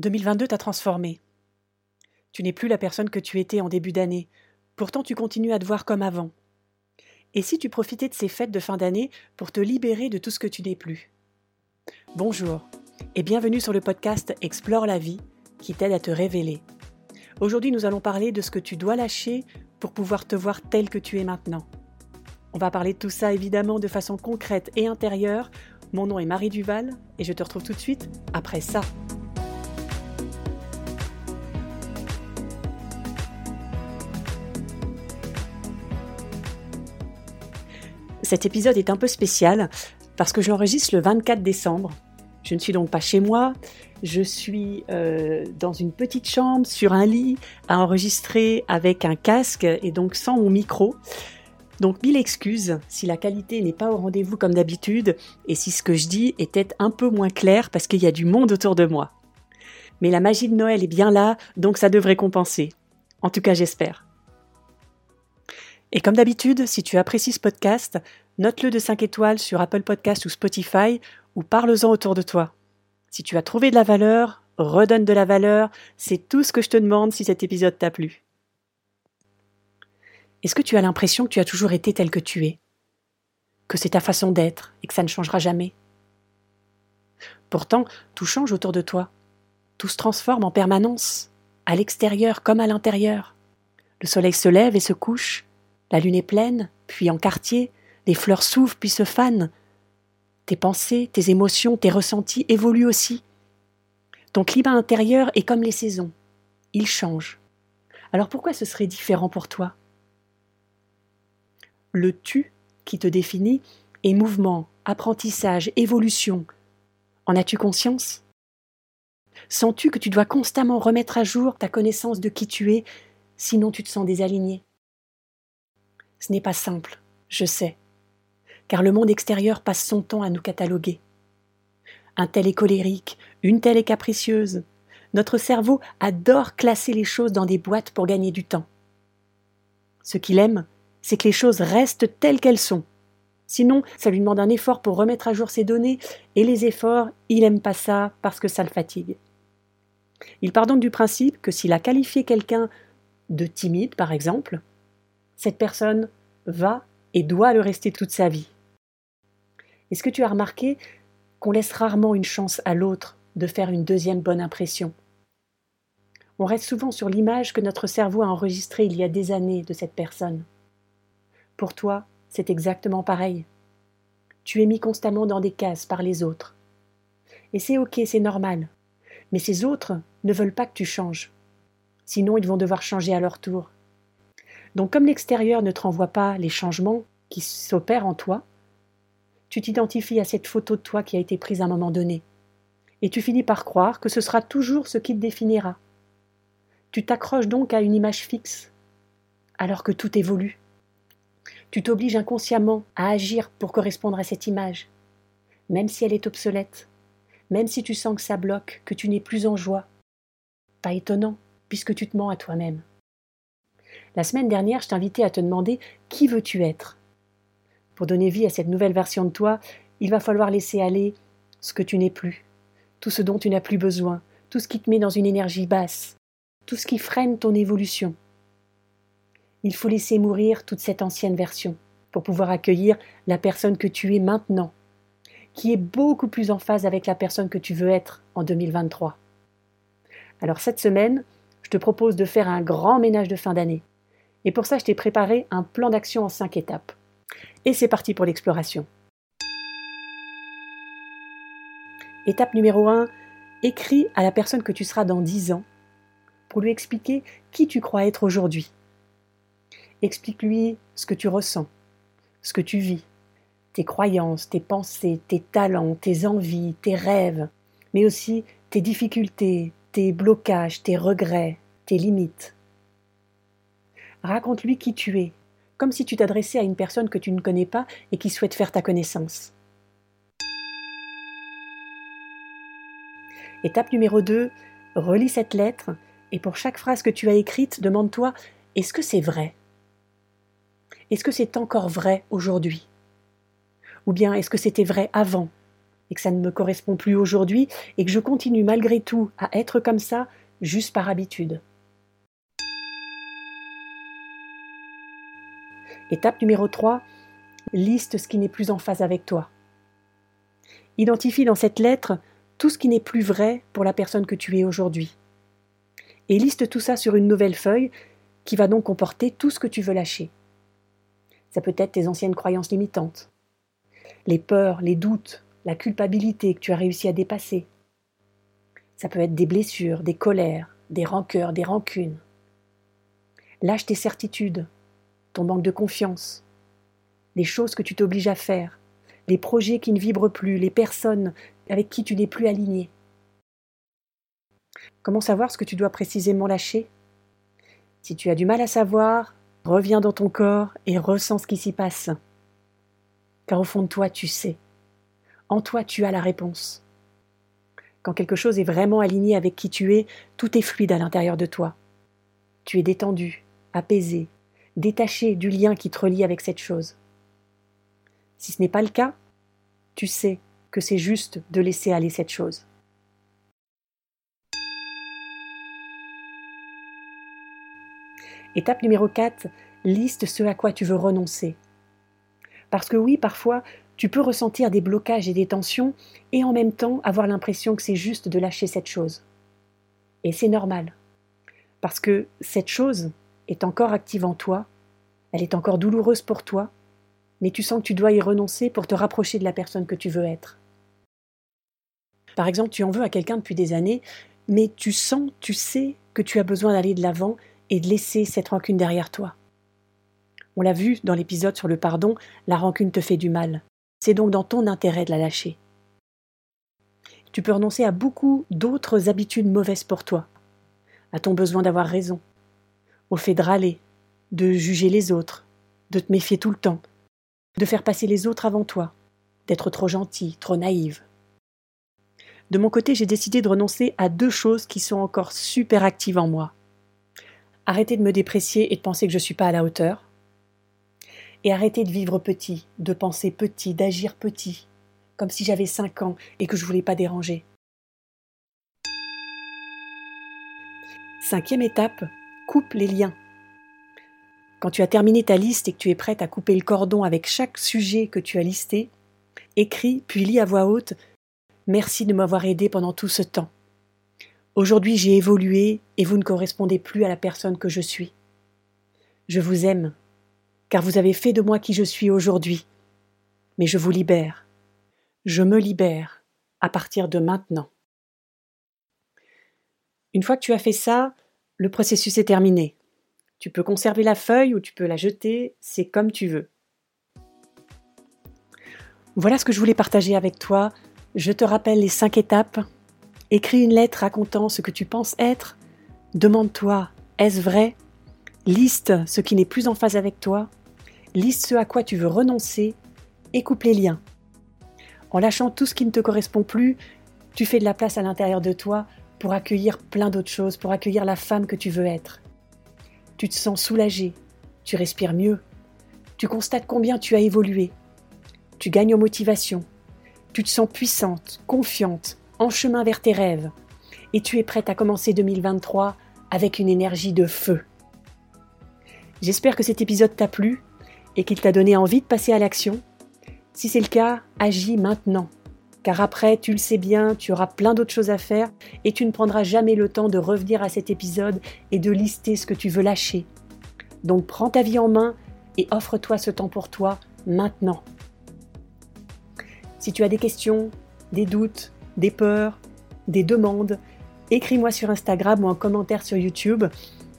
2022 t'a transformé. Tu n'es plus la personne que tu étais en début d'année, pourtant tu continues à te voir comme avant. Et si tu profitais de ces fêtes de fin d'année pour te libérer de tout ce que tu n'es plus? Bonjour et bienvenue sur le podcast Explore la vie qui t'aide à te révéler. Aujourd'hui nous allons parler de ce que tu dois lâcher pour pouvoir te voir tel que tu es maintenant. On va parler de tout ça évidemment de façon concrète et intérieure. Mon nom est Marie Duval et je te retrouve tout de suite après ça. Cet épisode est un peu spécial parce que je l'enregistre le 24 décembre. Je ne suis donc pas chez moi, je suis euh, dans une petite chambre, sur un lit, à enregistrer avec un casque et donc sans mon micro. Donc mille excuses si la qualité n'est pas au rendez-vous comme d'habitude et si ce que je dis était un peu moins clair parce qu'il y a du monde autour de moi. Mais la magie de Noël est bien là, donc ça devrait compenser. En tout cas j'espère. Et comme d'habitude, si tu apprécies ce podcast, note-le de 5 étoiles sur Apple Podcast ou Spotify ou parle-en autour de toi. Si tu as trouvé de la valeur, redonne de la valeur, c'est tout ce que je te demande si cet épisode t'a plu. Est-ce que tu as l'impression que tu as toujours été tel que tu es? Que c'est ta façon d'être et que ça ne changera jamais? Pourtant, tout change autour de toi. Tout se transforme en permanence, à l'extérieur comme à l'intérieur. Le soleil se lève et se couche, la lune est pleine, puis en quartier, les fleurs s'ouvrent puis se fanent. Tes pensées, tes émotions, tes ressentis évoluent aussi. Ton climat intérieur est comme les saisons. Il change. Alors pourquoi ce serait différent pour toi? Le tu qui te définit est mouvement, apprentissage, évolution. En as-tu conscience? Sens-tu que tu dois constamment remettre à jour ta connaissance de qui tu es, sinon tu te sens désaligné ce n'est pas simple, je sais, car le monde extérieur passe son temps à nous cataloguer. Un tel est colérique, une telle est capricieuse. Notre cerveau adore classer les choses dans des boîtes pour gagner du temps. Ce qu'il aime, c'est que les choses restent telles qu'elles sont. Sinon, ça lui demande un effort pour remettre à jour ses données, et les efforts, il n'aime pas ça parce que ça le fatigue. Il part donc du principe que s'il a qualifié quelqu'un de timide, par exemple, cette personne va et doit le rester toute sa vie. Est-ce que tu as remarqué qu'on laisse rarement une chance à l'autre de faire une deuxième bonne impression? On reste souvent sur l'image que notre cerveau a enregistrée il y a des années de cette personne. Pour toi, c'est exactement pareil. Tu es mis constamment dans des cases par les autres. Et c'est ok, c'est normal. Mais ces autres ne veulent pas que tu changes. Sinon, ils vont devoir changer à leur tour. Donc comme l'extérieur ne te renvoie pas les changements qui s'opèrent en toi, tu t'identifies à cette photo de toi qui a été prise à un moment donné. Et tu finis par croire que ce sera toujours ce qui te définira. Tu t'accroches donc à une image fixe, alors que tout évolue. Tu t'obliges inconsciemment à agir pour correspondre à cette image, même si elle est obsolète, même si tu sens que ça bloque, que tu n'es plus en joie. Pas étonnant, puisque tu te mens à toi-même. La semaine dernière, je t'invitais à te demander qui veux-tu être Pour donner vie à cette nouvelle version de toi, il va falloir laisser aller ce que tu n'es plus, tout ce dont tu n'as plus besoin, tout ce qui te met dans une énergie basse, tout ce qui freine ton évolution. Il faut laisser mourir toute cette ancienne version pour pouvoir accueillir la personne que tu es maintenant, qui est beaucoup plus en phase avec la personne que tu veux être en 2023. Alors cette semaine, je te propose de faire un grand ménage de fin d'année. Et pour ça, je t'ai préparé un plan d'action en cinq étapes. Et c'est parti pour l'exploration. Étape numéro 1, écris à la personne que tu seras dans dix ans pour lui expliquer qui tu crois être aujourd'hui. Explique-lui ce que tu ressens, ce que tu vis, tes croyances, tes pensées, tes talents, tes envies, tes rêves, mais aussi tes difficultés, tes blocages, tes regrets, tes limites. Raconte-lui qui tu es, comme si tu t'adressais à une personne que tu ne connais pas et qui souhaite faire ta connaissance. Étape numéro 2, relis cette lettre et pour chaque phrase que tu as écrite, demande-toi est-ce que c'est vrai? Est-ce que c'est encore vrai aujourd'hui? Ou bien est-ce que c'était vrai avant et que ça ne me correspond plus aujourd'hui et que je continue malgré tout à être comme ça juste par habitude? Étape numéro 3, liste ce qui n'est plus en phase avec toi. Identifie dans cette lettre tout ce qui n'est plus vrai pour la personne que tu es aujourd'hui. Et liste tout ça sur une nouvelle feuille qui va donc comporter tout ce que tu veux lâcher. Ça peut être tes anciennes croyances limitantes, les peurs, les doutes, la culpabilité que tu as réussi à dépasser. Ça peut être des blessures, des colères, des rancœurs, des rancunes. Lâche tes certitudes, ton manque de confiance, les choses que tu t'obliges à faire, les projets qui ne vibrent plus, les personnes avec qui tu n'es plus aligné. Comment savoir ce que tu dois précisément lâcher? Si tu as du mal à savoir, reviens dans ton corps et ressens ce qui s'y passe. Car au fond de toi, tu sais. En toi, tu as la réponse. Quand quelque chose est vraiment aligné avec qui tu es, tout est fluide à l'intérieur de toi. Tu es détendu, apaisé, détaché du lien qui te relie avec cette chose. Si ce n'est pas le cas, tu sais que c'est juste de laisser aller cette chose. Étape numéro 4, liste ce à quoi tu veux renoncer. Parce que oui, parfois, tu peux ressentir des blocages et des tensions et en même temps avoir l'impression que c'est juste de lâcher cette chose. Et c'est normal. Parce que cette chose est encore active en toi, elle est encore douloureuse pour toi, mais tu sens que tu dois y renoncer pour te rapprocher de la personne que tu veux être. Par exemple, tu en veux à quelqu'un depuis des années, mais tu sens, tu sais que tu as besoin d'aller de l'avant et de laisser cette rancune derrière toi. On l'a vu dans l'épisode sur le pardon, la rancune te fait du mal. C'est donc dans ton intérêt de la lâcher. Tu peux renoncer à beaucoup d'autres habitudes mauvaises pour toi, à ton besoin d'avoir raison, au fait de râler, de juger les autres, de te méfier tout le temps, de faire passer les autres avant toi, d'être trop gentil, trop naïve. De mon côté, j'ai décidé de renoncer à deux choses qui sont encore super actives en moi. Arrêter de me déprécier et de penser que je ne suis pas à la hauteur. Et arrêter de vivre petit, de penser petit, d'agir petit, comme si j'avais cinq ans et que je voulais pas déranger. Cinquième étape, coupe les liens. Quand tu as terminé ta liste et que tu es prête à couper le cordon avec chaque sujet que tu as listé, écris puis lis à voix haute Merci de m'avoir aidé pendant tout ce temps. Aujourd'hui j'ai évolué et vous ne correspondez plus à la personne que je suis. Je vous aime, car vous avez fait de moi qui je suis aujourd'hui. Mais je vous libère. Je me libère à partir de maintenant. Une fois que tu as fait ça, le processus est terminé. Tu peux conserver la feuille ou tu peux la jeter, c'est comme tu veux. Voilà ce que je voulais partager avec toi. Je te rappelle les cinq étapes. Écris une lettre racontant ce que tu penses être. Demande-toi, est-ce vrai? Liste ce qui n'est plus en phase avec toi. Liste ce à quoi tu veux renoncer et coupe les liens. En lâchant tout ce qui ne te correspond plus, tu fais de la place à l'intérieur de toi pour accueillir plein d'autres choses, pour accueillir la femme que tu veux être. Tu te sens soulagé, tu respires mieux, tu constates combien tu as évolué, tu gagnes en motivation, tu te sens puissante, confiante, en chemin vers tes rêves, et tu es prête à commencer 2023 avec une énergie de feu. J'espère que cet épisode t'a plu et qu'il t'a donné envie de passer à l'action. Si c'est le cas, agis maintenant car après, tu le sais bien, tu auras plein d'autres choses à faire et tu ne prendras jamais le temps de revenir à cet épisode et de lister ce que tu veux lâcher. Donc prends ta vie en main et offre-toi ce temps pour toi maintenant. Si tu as des questions, des doutes, des peurs, des demandes, écris-moi sur Instagram ou en commentaire sur YouTube.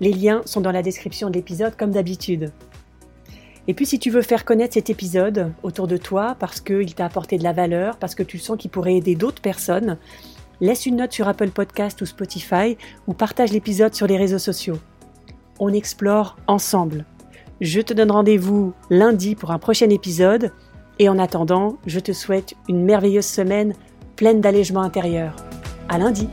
Les liens sont dans la description de l'épisode comme d'habitude. Et puis si tu veux faire connaître cet épisode autour de toi parce qu'il t'a apporté de la valeur, parce que tu sens qu'il pourrait aider d'autres personnes, laisse une note sur Apple Podcast ou Spotify ou partage l'épisode sur les réseaux sociaux. On explore ensemble. Je te donne rendez-vous lundi pour un prochain épisode et en attendant, je te souhaite une merveilleuse semaine pleine d'allègement intérieur. À lundi!